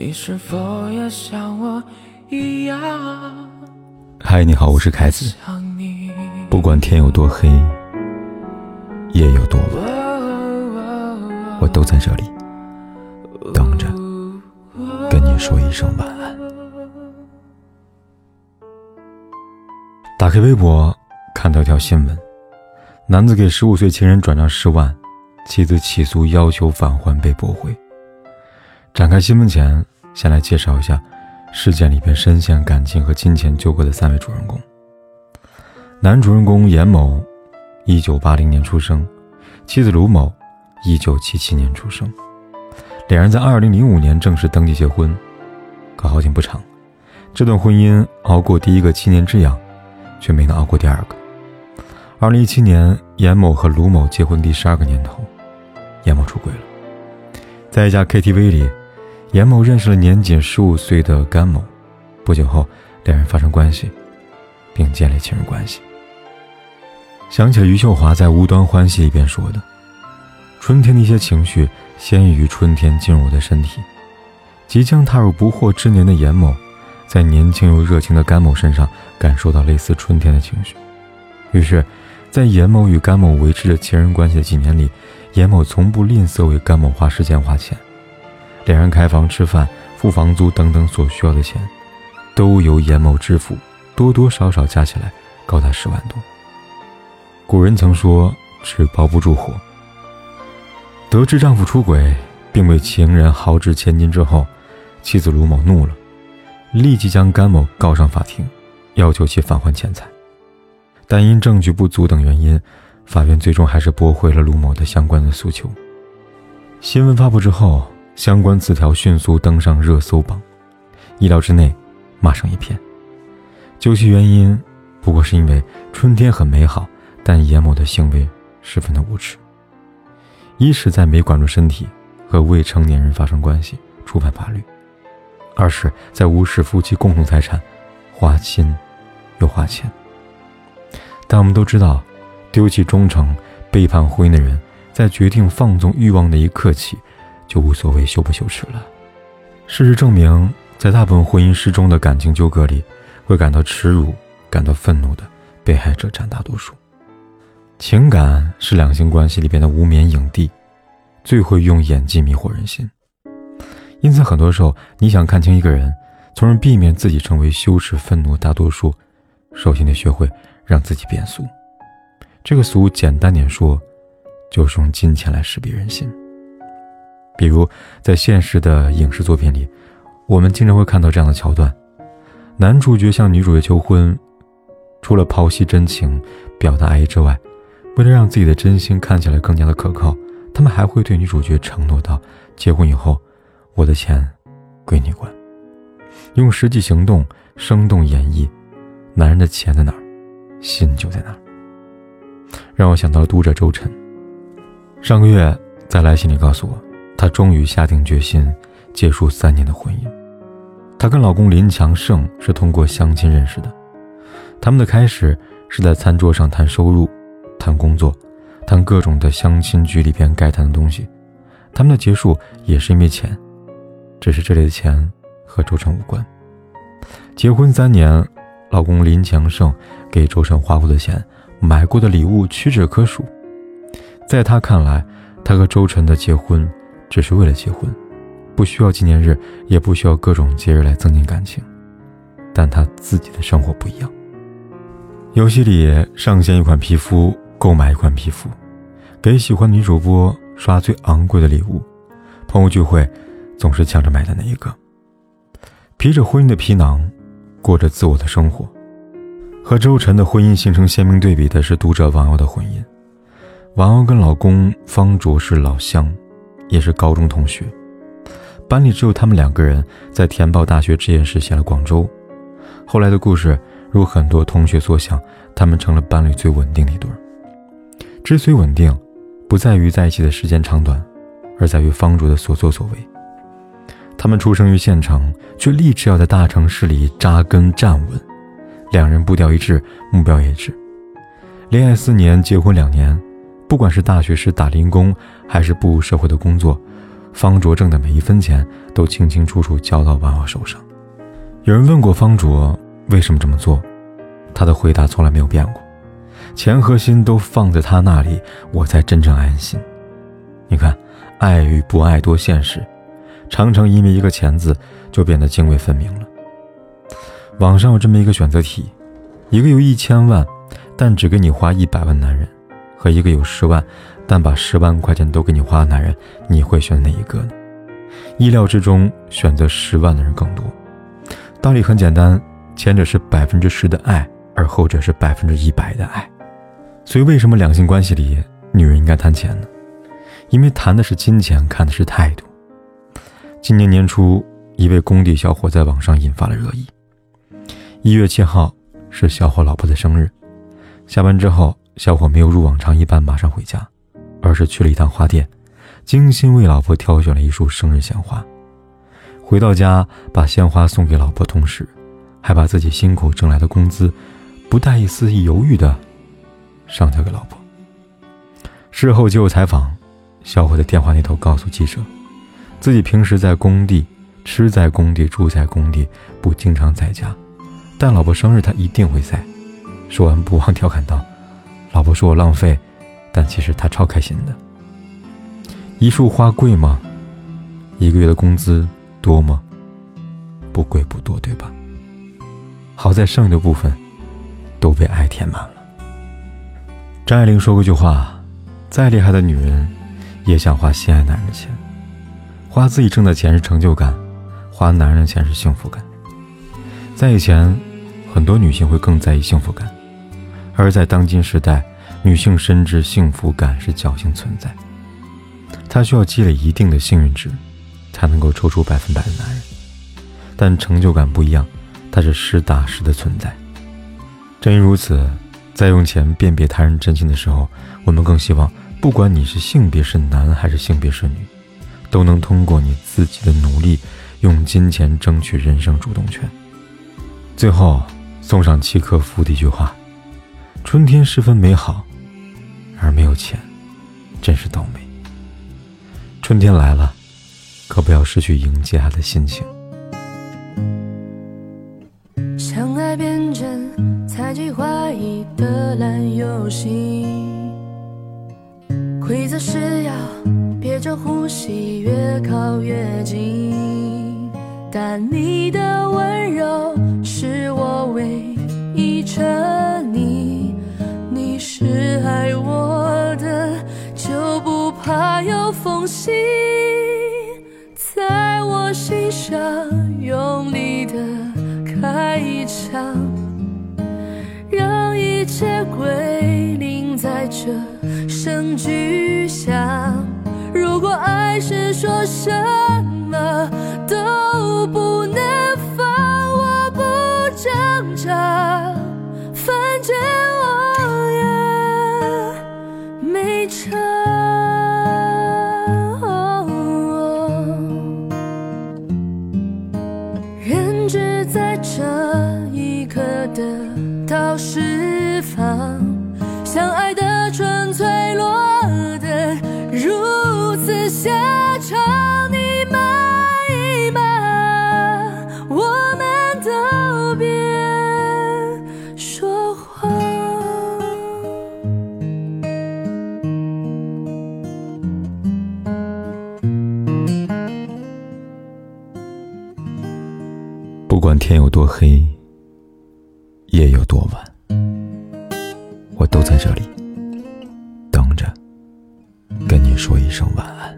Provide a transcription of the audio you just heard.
你是否也像我一样？嗨，你好，我是凯子。不管天有多黑，夜有多晚，我都在这里等着跟你说一声晚安。打开微博，看到一条新闻：男子给十五岁情人转账十万，妻子起诉要求返还被驳回。展开新闻前，先来介绍一下事件里边深陷感情和金钱纠葛的三位主人公。男主人公严某，一九八零年出生，妻子卢某，一九七七年出生。两人在二零零五年正式登记结婚，可好景不长，这段婚姻熬过第一个七年之痒，却没能熬过第二个。二零一七年，严某和卢某结婚第十二个年头，严某出轨了，在一家 KTV 里。严某认识了年仅十五岁的甘某，不久后，两人发生关系，并建立情人关系。想起了余秀华在《无端欢喜》里边说的：“春天的一些情绪，先于春天进入我的身体。”即将踏入不惑之年的严某，在年轻又热情的甘某身上感受到类似春天的情绪。于是，在严某与甘某维持着情人关系的几年里，严某从不吝啬为甘某花时间花钱。两人开房、吃饭、付房租等等所需要的钱，都由严某支付，多多少少加起来高达十万多。古人曾说“纸包不住火”。得知丈夫出轨，并为情人豪掷千金之后，妻子卢某怒了，立即将甘某告上法庭，要求其返还钱财。但因证据不足等原因，法院最终还是驳回了卢某的相关的诉求。新闻发布之后。相关词条迅速登上热搜榜，意料之内，骂声一片。究其原因，不过是因为春天很美好，但严某的行为十分的无耻。一是，在没管住身体和未成年人发生关系，触犯法律；二是，在无视夫妻共同财产，花心又花钱。但我们都知道，丢弃忠诚、背叛婚姻的人，在决定放纵欲望的一刻起。就无所谓羞不羞耻了。事实证明，在大部分婚姻失踪的感情纠葛里，会感到耻辱、感到愤怒的被害者占大多数。情感是两性关系里边的无冕影帝，最会用演技迷惑人心。因此，很多时候你想看清一个人，从而避免自己成为羞耻、愤怒大多数，首先得学会让自己变俗。这个俗，简单点说，就是用金钱来识别人心。比如，在现实的影视作品里，我们经常会看到这样的桥段：男主角向女主角求婚，除了剖析真情、表达爱意之外，为了让自己的真心看起来更加的可靠，他们还会对女主角承诺到：结婚以后，我的钱归你管。用实际行动生动演绎，男人的钱在哪儿，心就在哪儿。让我想到了读者周晨，上个月在来信里告诉我。她终于下定决心结束三年的婚姻。她跟老公林强胜是通过相亲认识的。他们的开始是在餐桌上谈收入、谈工作、谈各种的相亲局里边该谈的东西。他们的结束也是因为钱，只是这里的钱和周晨无关。结婚三年，老公林强胜给周晨花过的钱、买过的礼物屈指可数。在他看来，他和周晨的结婚。只是为了结婚，不需要纪念日，也不需要各种节日来增进感情。但他自己的生活不一样。游戏里上线一款皮肤，购买一款皮肤，给喜欢女主播刷最昂贵的礼物，朋友聚会总是抢着买的那一个。披着婚姻的皮囊，过着自我的生活。和周晨的婚姻形成鲜明对比的是读者王瑶的婚姻。王瑶跟老公方卓是老乡。也是高中同学，班里只有他们两个人在填报大学志愿时选了广州。后来的故事如很多同学所想，他们成了班里最稳定的一对。之所以稳定，不在于在一起的时间长短，而在于方卓的所作所为。他们出生于县城，却立志要在大城市里扎根站稳。两人步调一致，目标一致。恋爱四年，结婚两年。不管是大学时打零工，还是步入社会的工作，方卓挣的每一分钱都清清楚楚交到婉婉手上。有人问过方卓为什么这么做，他的回答从来没有变过：钱和心都放在他那里，我才真正安心。你看，爱与不爱多现实，常常因为一个钱字就变得泾渭分明了。网上有这么一个选择题：一个有一千万，但只给你花一百万男人，和一个有十万。但把十万块钱都给你花的男人，你会选哪一个呢？意料之中，选择十万的人更多。道理很简单，前者是百分之十的爱，而后者是百分之一百的爱。所以，为什么两性关系里女人应该谈钱呢？因为谈的是金钱，看的是态度。今年年初，一位工地小伙在网上引发了热议。一月七号是小伙老婆的生日，下班之后，小伙没有如往常一般马上回家。而是去了一趟花店，精心为老婆挑选了一束生日鲜花。回到家，把鲜花送给老婆，同时，还把自己辛苦挣来的工资，不带一丝犹豫的上交给老婆。事后接受采访，小伙在电话那头告诉记者，自己平时在工地，吃在工地，住在工地，不经常在家，但老婆生日他一定会在。说完，不忘调侃道：“老婆说我浪费。”但其实他超开心的。一束花贵吗？一个月的工资多吗？不贵不多，对吧？好在剩余的部分都被爱填满了。张爱玲说过一句话：“再厉害的女人，也想花心爱男人的钱。花自己挣的钱是成就感，花男人的钱是幸福感。在以前，很多女性会更在意幸福感，而在当今时代。”女性深知幸福感是侥幸存在，她需要积累一定的幸运值，才能够抽出百分百的男人。但成就感不一样，它是实打实的存在。正因如此，在用钱辨别他人真心的时候，我们更希望，不管你是性别是男还是性别是女，都能通过你自己的努力，用金钱争取人生主动权。最后，送上契诃夫的一句话：春天十分美好。而没有钱，真是倒霉。春天来了，可不要失去迎接它的心情。相爱变成猜忌怀疑的烂游戏，规则是要憋着呼吸，越靠越近。但你的温柔是我唯一缝隙，在我心上用力的开一枪，让一切归零，在这声巨响。如果爱是说什么都不能放，我不挣扎，反正我也没差。下场，你满意吗？我们都别说谎。不管天有多黑，夜有多晚。我都在这里等着，跟你说一声晚安。